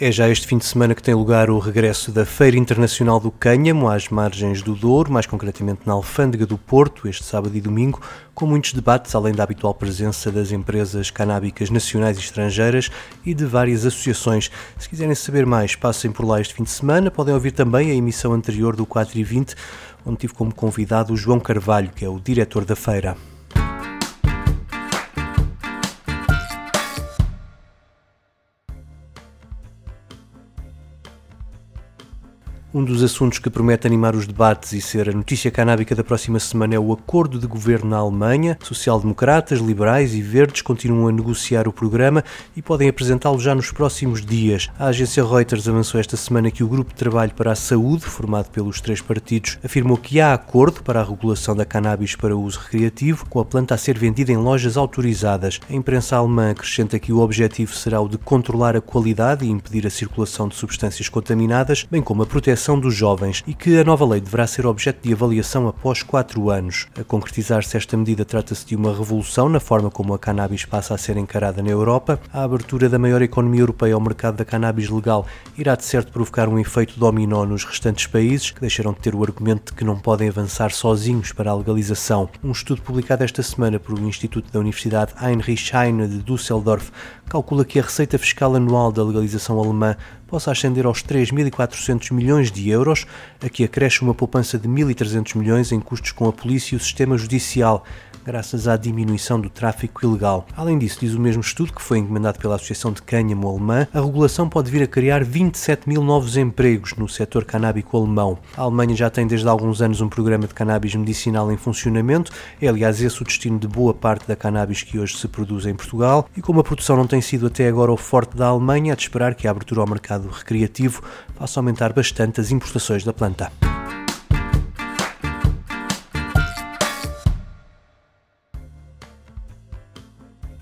É já este fim de semana que tem lugar o regresso da Feira Internacional do Cânhamo às margens do Douro, mais concretamente na Alfândega do Porto, este sábado e domingo, com muitos debates, além da habitual presença das empresas canábicas nacionais e estrangeiras e de várias associações. Se quiserem saber mais, passem por lá este fim de semana. Podem ouvir também a emissão anterior do 4 e 20, onde tive como convidado o João Carvalho, que é o diretor da feira. Um dos assuntos que promete animar os debates e ser a notícia canábica da próxima semana é o acordo de governo na Alemanha. Social-democratas, liberais e verdes continuam a negociar o programa e podem apresentá-lo já nos próximos dias. A agência Reuters avançou esta semana que o Grupo de Trabalho para a Saúde, formado pelos três partidos, afirmou que há acordo para a regulação da cannabis para uso recreativo, com a planta a ser vendida em lojas autorizadas. A imprensa alemã acrescenta que o objetivo será o de controlar a qualidade e impedir a circulação de substâncias contaminadas, bem como a proteção proteção dos jovens e que a nova lei deverá ser objeto de avaliação após quatro anos. A concretizar-se esta medida, trata-se de uma revolução na forma como a cannabis passa a ser encarada na Europa. A abertura da maior economia europeia ao mercado da cannabis legal irá de certo provocar um efeito dominó nos restantes países, que deixarão de ter o argumento de que não podem avançar sozinhos para a legalização. Um estudo publicado esta semana por um instituto da Universidade Heinrich Heine de Düsseldorf calcula que a receita fiscal anual da legalização alemã possa ascender aos 3.400 milhões de euros, a que acresce uma poupança de 1.300 milhões em custos com a polícia e o sistema judicial, graças à diminuição do tráfico ilegal. Além disso, diz o mesmo estudo, que foi encomendado pela Associação de Cânhamo Alemã, a regulação pode vir a criar 27 mil novos empregos no setor canábico alemão. A Alemanha já tem desde há alguns anos um programa de cannabis medicinal em funcionamento, é aliás esse o destino de boa parte da cannabis que hoje se produz em Portugal, e como a produção não tem sido até agora o forte da Alemanha, é de esperar que a abertura ao mercado recreativo faça aumentar bastante as importações da planta.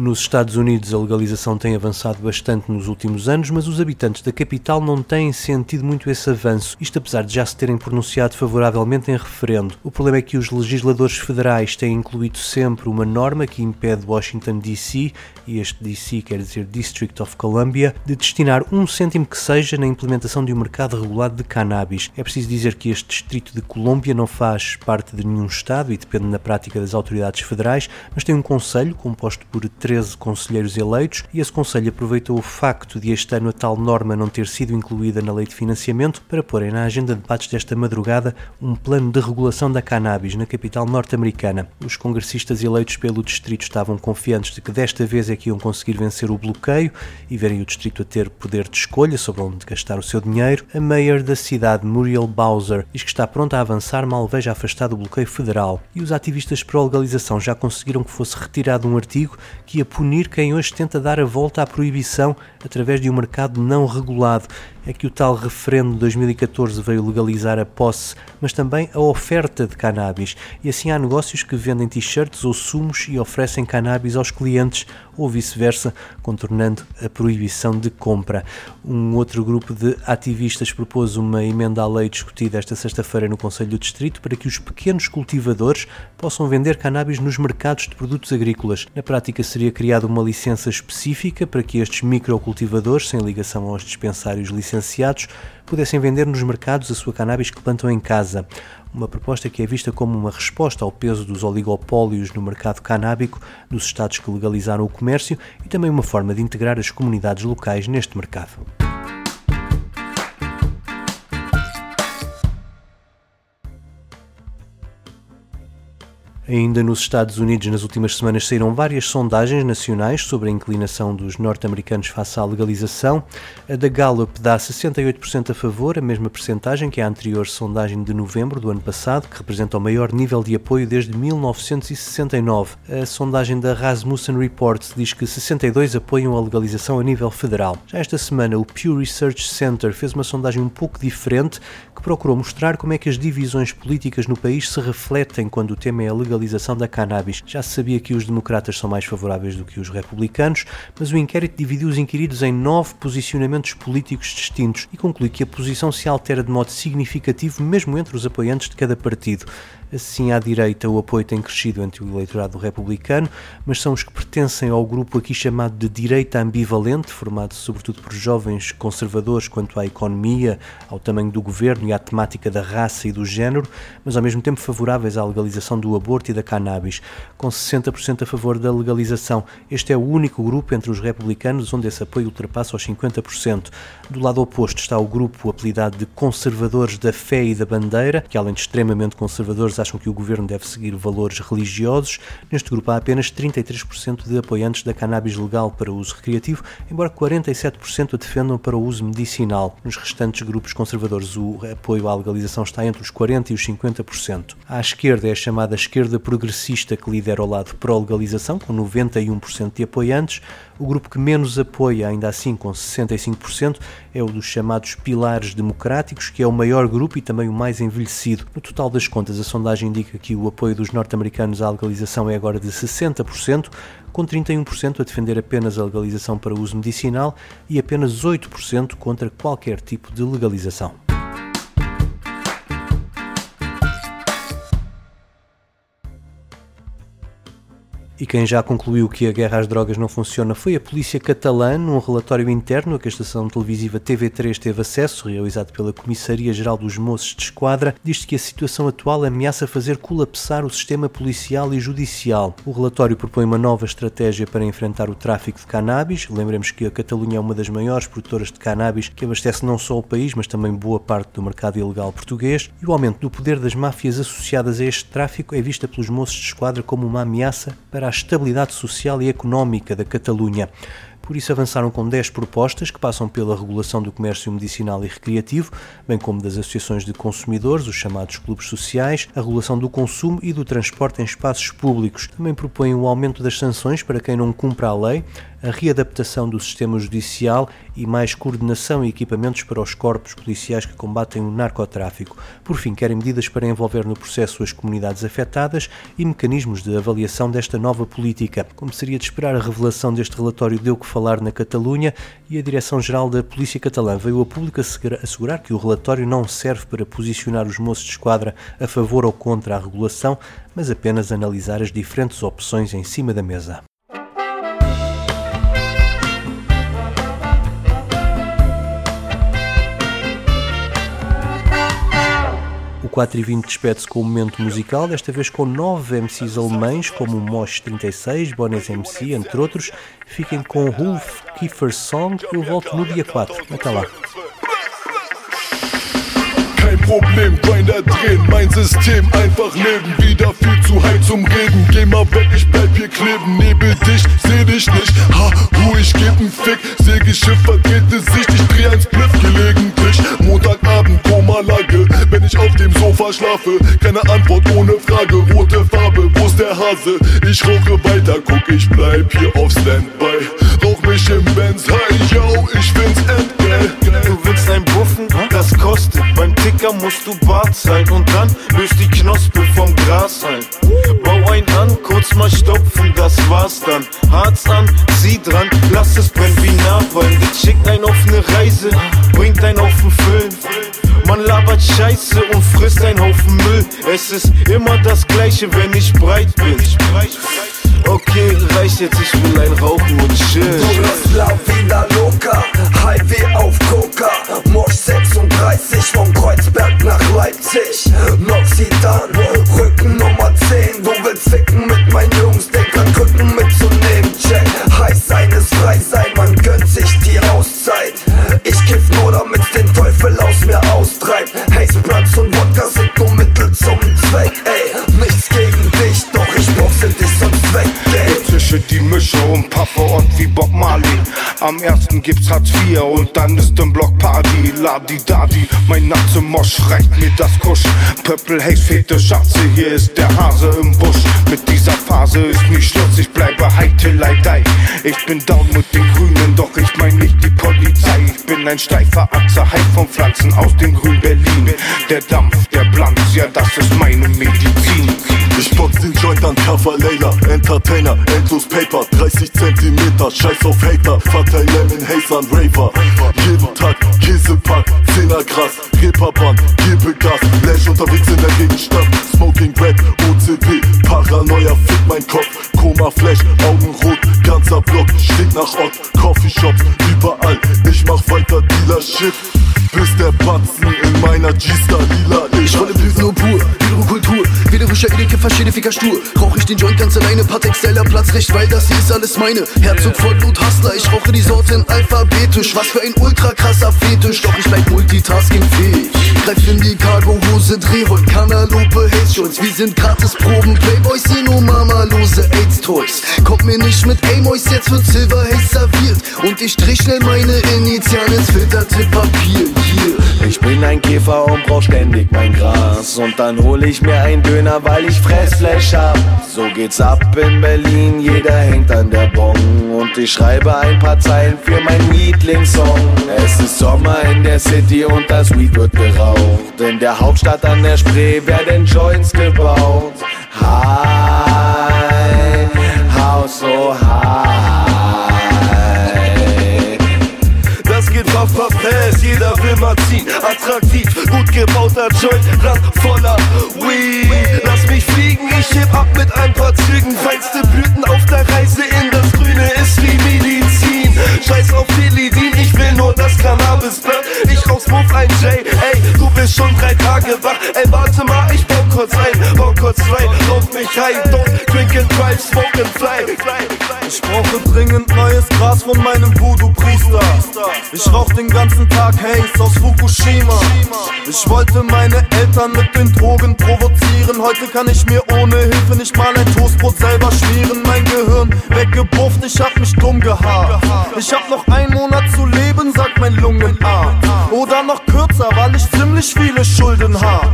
Nos Estados Unidos, a legalização tem avançado bastante nos últimos anos, mas os habitantes da capital não têm sentido muito esse avanço, isto apesar de já se terem pronunciado favoravelmente em referendo. O problema é que os legisladores federais têm incluído sempre uma norma que impede Washington DC, e este DC quer dizer District of Columbia, de destinar um cêntimo que seja na implementação de um mercado regulado de cannabis. É preciso dizer que este Distrito de Colômbia não faz parte de nenhum Estado e depende na prática das autoridades federais, mas tem um conselho composto por 13 conselheiros eleitos e esse conselho aproveitou o facto de este ano a tal norma não ter sido incluída na lei de financiamento para porem na agenda de debates desta madrugada um plano de regulação da cannabis na capital norte-americana. Os congressistas eleitos pelo distrito estavam confiantes de que desta vez é que iam conseguir vencer o bloqueio e verem o distrito a ter poder de escolha sobre onde gastar o seu dinheiro. A mayor da cidade, Muriel Bowser, diz que está pronta a avançar mal veja afastado o bloqueio federal e os ativistas pró-legalização já conseguiram que fosse retirado um artigo que a punir quem hoje tenta dar a volta à proibição através de um mercado não regulado. É que o tal referendo de 2014 veio legalizar a posse, mas também a oferta de cannabis. E assim há negócios que vendem t-shirts ou sumos e oferecem cannabis aos clientes, ou vice-versa, contornando a proibição de compra. Um outro grupo de ativistas propôs uma emenda à lei discutida esta sexta-feira no Conselho do Distrito para que os pequenos cultivadores possam vender cannabis nos mercados de produtos agrícolas. Na prática, seria criada uma licença específica para que estes microcultivadores, sem ligação aos dispensários licenciados, pudessem vender nos mercados a sua cannabis que plantam em casa. Uma proposta que é vista como uma resposta ao peso dos oligopólios no mercado canábico dos estados que legalizaram o comércio e também uma forma de integrar as comunidades locais neste mercado. Ainda nos Estados Unidos, nas últimas semanas saíram várias sondagens nacionais sobre a inclinação dos norte-americanos face à legalização. A da Gallup dá 68% a favor, a mesma percentagem que a anterior sondagem de novembro do ano passado, que representa o maior nível de apoio desde 1969. A sondagem da Rasmussen Report diz que 62 apoiam a legalização a nível federal. Já esta semana, o Pew Research Center fez uma sondagem um pouco diferente que procurou mostrar como é que as divisões políticas no país se refletem quando o tema é a legalização da cannabis. Já se sabia que os democratas são mais favoráveis do que os republicanos, mas o inquérito dividiu os inquiridos em nove posicionamentos políticos distintos e conclui que a posição se altera de modo significativo mesmo entre os apoiantes de cada partido. Assim, à direita, o apoio tem crescido entre o eleitorado republicano, mas são os que pertencem ao grupo aqui chamado de direita ambivalente, formado sobretudo por jovens conservadores quanto à economia, ao tamanho do governo à temática da raça e do género, mas ao mesmo tempo favoráveis à legalização do aborto e da cannabis, com 60% a favor da legalização. Este é o único grupo entre os republicanos onde esse apoio ultrapassa os 50%. Do lado oposto está o grupo apelidado de conservadores da fé e da bandeira, que além de extremamente conservadores acham que o governo deve seguir valores religiosos. Neste grupo há apenas 33% de apoiantes da cannabis legal para uso recreativo, embora 47% a defendam para o uso medicinal. Nos restantes grupos conservadores, o apoio à legalização está entre os 40% e os 50%. À esquerda é a chamada esquerda progressista que lidera o lado pró-legalização, com 91% de apoiantes. O grupo que menos apoia, ainda assim com 65%, é o dos chamados pilares democráticos, que é o maior grupo e também o mais envelhecido. No total das contas, a sondagem indica que o apoio dos norte-americanos à legalização é agora de 60%, com 31% a defender apenas a legalização para uso medicinal e apenas 8% contra qualquer tipo de legalização. E quem já concluiu que a guerra às drogas não funciona foi a polícia catalã, num relatório interno a que a estação televisiva TV3 teve acesso, realizado pela Comissaria-Geral dos Moços de Esquadra, diz que a situação atual ameaça fazer colapsar o sistema policial e judicial. O relatório propõe uma nova estratégia para enfrentar o tráfico de cannabis. Lembremos que a Catalunha é uma das maiores produtoras de cannabis, que abastece não só o país, mas também boa parte do mercado ilegal português. E o aumento do poder das máfias associadas a este tráfico é vista pelos Moços de Esquadra como uma ameaça para à estabilidade social e económica da Catalunha. Por isso avançaram com 10 propostas que passam pela regulação do comércio medicinal e recreativo, bem como das associações de consumidores, os chamados clubes sociais, a regulação do consumo e do transporte em espaços públicos. Também propõem o aumento das sanções para quem não cumpra a lei, a readaptação do sistema judicial e mais coordenação e equipamentos para os corpos policiais que combatem o narcotráfico. Por fim, querem medidas para envolver no processo as comunidades afetadas e mecanismos de avaliação desta nova política. Como seria de esperar, a revelação deste relatório deu que falar na Catalunha e a Direção-Geral da Polícia Catalã veio a público assegurar que o relatório não serve para posicionar os moços de esquadra a favor ou contra a regulação, mas apenas analisar as diferentes opções em cima da mesa. O 4 e 20 despede-se com um momento musical, desta vez com nove MCs alemães, como Mosh 36, Bones MC, entre outros. Fiquem com Wolf Kiefer Song. Eu volto no dia 4. Até lá. kein Problem, Grinder drehen, mein System einfach leben, wieder viel zu heiß zum Reden, geh mal weg, ich bleib hier kleben, nebel dich, seh dich nicht, ha, hu, ich geb n Fick, Segelschiff verdrehte Sicht, ich dreh ein Spliff gelegentlich, Montagabend, Koma-Lage, wenn ich auf dem Sofa schlafe, keine Antwort ohne Frage, rote Farbe, wo's der Hase, ich rauche weiter, guck, ich bleib hier auf Standby, rauch mich im Benz, hi, yo, ich find's endgeil. Du willst ein Buffen, das kostet, beim Ticker musst du Bart sein und dann löst die Knospe vom Gras ein. Bau ein an, kurz mal stopfen, das war's dann. Harz an, zieh dran, lass es brennen wie Napalm. Die schickt einen auf ne Reise, bringt einen auf den Film. Man labert Scheiße und frisst einen Haufen Müll. Es ist immer das Gleiche, wenn ich breit bin. Okay, reicht jetzt, ich will ein Rauchen und chillen. La Villa Loca, Highway auf Coca, Mosch 36 vom Kreuzberg nach Leipzig, Ersten gibt's Hartz IV und dann ist im Block Party. Ladi Dadi, mein Mosch reicht mir das Kusch. Purple Haze, fete Schatze, hier ist der Hase im Busch. Mit dieser Phase ist nie Schluss, ich bleibe high I die. Ich bin down mit den Grünen, doch ich mein nicht die Polizei. Ich bin ein steifer Achse, Hype von Pflanzen aus dem Grün Berlin. Der Dampf, der Blanz, ja das ist meine Medizin. Ich box den Joint an Cover Layla, Entertainer, endlos Paper, 30 Zentimeter, scheiß auf Hater, verteil Lemon Haze an Raver. Jeden Tag Käsepack, 10er Gras, Reeperbahn, gebe Gas, Lash unterwegs in der Gegenstadt, Smoking Red, OCP, Paranoia, fick mein Kopf, Koma Flash, Augen rot, ganzer Block, stinkt nach Ott, Coffeeshops, überall, ich mach weiter Dealer-Shit, bis der Batzen in meiner G-Star lila. Ich rolle Blüten nur pur, Hydrokultur, Widerwischer, Edeke, verschiedene Ficker stur, rauch ich den Joint ganz alleine, Patex, Teller, Platzrecht, weil das hier ist alles meine, Herzog, Vollblut, Hustler, ich rauche die Sorten alphabetisch, was für ein ultra krasser Fetisch, doch ich bleib multitaskingfähig. Greif in die Cargo-Hose, dreh heute Kanalope, Haze Joints, wir sind gratis Proben, Playboys, hier nur Mamalose AIDS-Toys. Kommt mir nicht mit Amoys, jetzt wird Silver Haze serviert. Und ich strich schnell meine Initialen ins filterte Papier, Käfer und brauch ständig mein Gras. Und dann hol ich mir einen Döner, weil ich Fressfleisch hab. So geht's ab in Berlin, jeder hängt an der Bon. Und ich schreibe ein paar Zeilen für meinen Lieblingssong. Es ist Sommer in der City und das Weed wird geraucht. In der Hauptstadt an der Spree werden Joints gebaut. High, House so high. Attraktiv, gut gebauter Joint, Rand voller Weed. Lass mich fliegen, ich heb ab mit ein paar Zügen. Feinste Blüten auf der Reise in das Grüne ist wie Medizin. Scheiß auf Philidin, ich will nur das Cannabisblatt. Ich rauch's ein J, ey, du bist schon drei Tage wach. Ey, warte mal, ich bau kurz ein, bau kurz rein. Rauch mich high, don't drink and drive, smoke and fly. Ich brauche dringend neues Gras von meinem Voodoo-Priester. Ich rauch den ganzen Tag Haze aus Fukushima. Ich wollte meine Eltern mit den Drogen provozieren. Heute kann ich mir ohne Hilfe nicht mal ein Toastbrot selber schmieren. Mein Gehirn weggebufft, ich hab mich dumm gehabt. Ich hab noch einen Monat zu leben, sagt mein Lungenarzt. Oder noch kürzer, weil ich ziemlich viele Schulden hab.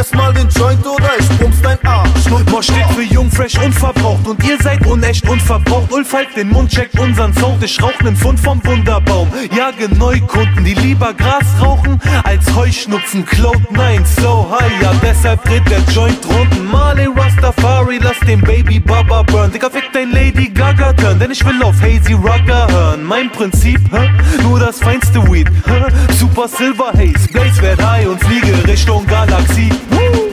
Pass mal den Joint oder ich bumps dein Arsch. Mosch steht für jung, fresh, unverbraucht Und ihr seid unecht, unverbraucht Ulf halt den Mund, checkt unseren Sound. Ich rauch nen Pfund vom Wunderbaum. Jage Neukunden, die lieber Gras rauchen Als Heuschnupfen, Cloud9, so high. Ja, deshalb dreht der Joint runden. Marley Rastafari, lass den Baby Baba burn. Digga, fick dein Lady Gaga turn. Denn ich will auf Hazy Rugger hören. Mein Prinzip, hä? nur das feinste Weed hä? Super Silver Haze, Blaze werd high und fliege Richtung Galaxie Woo!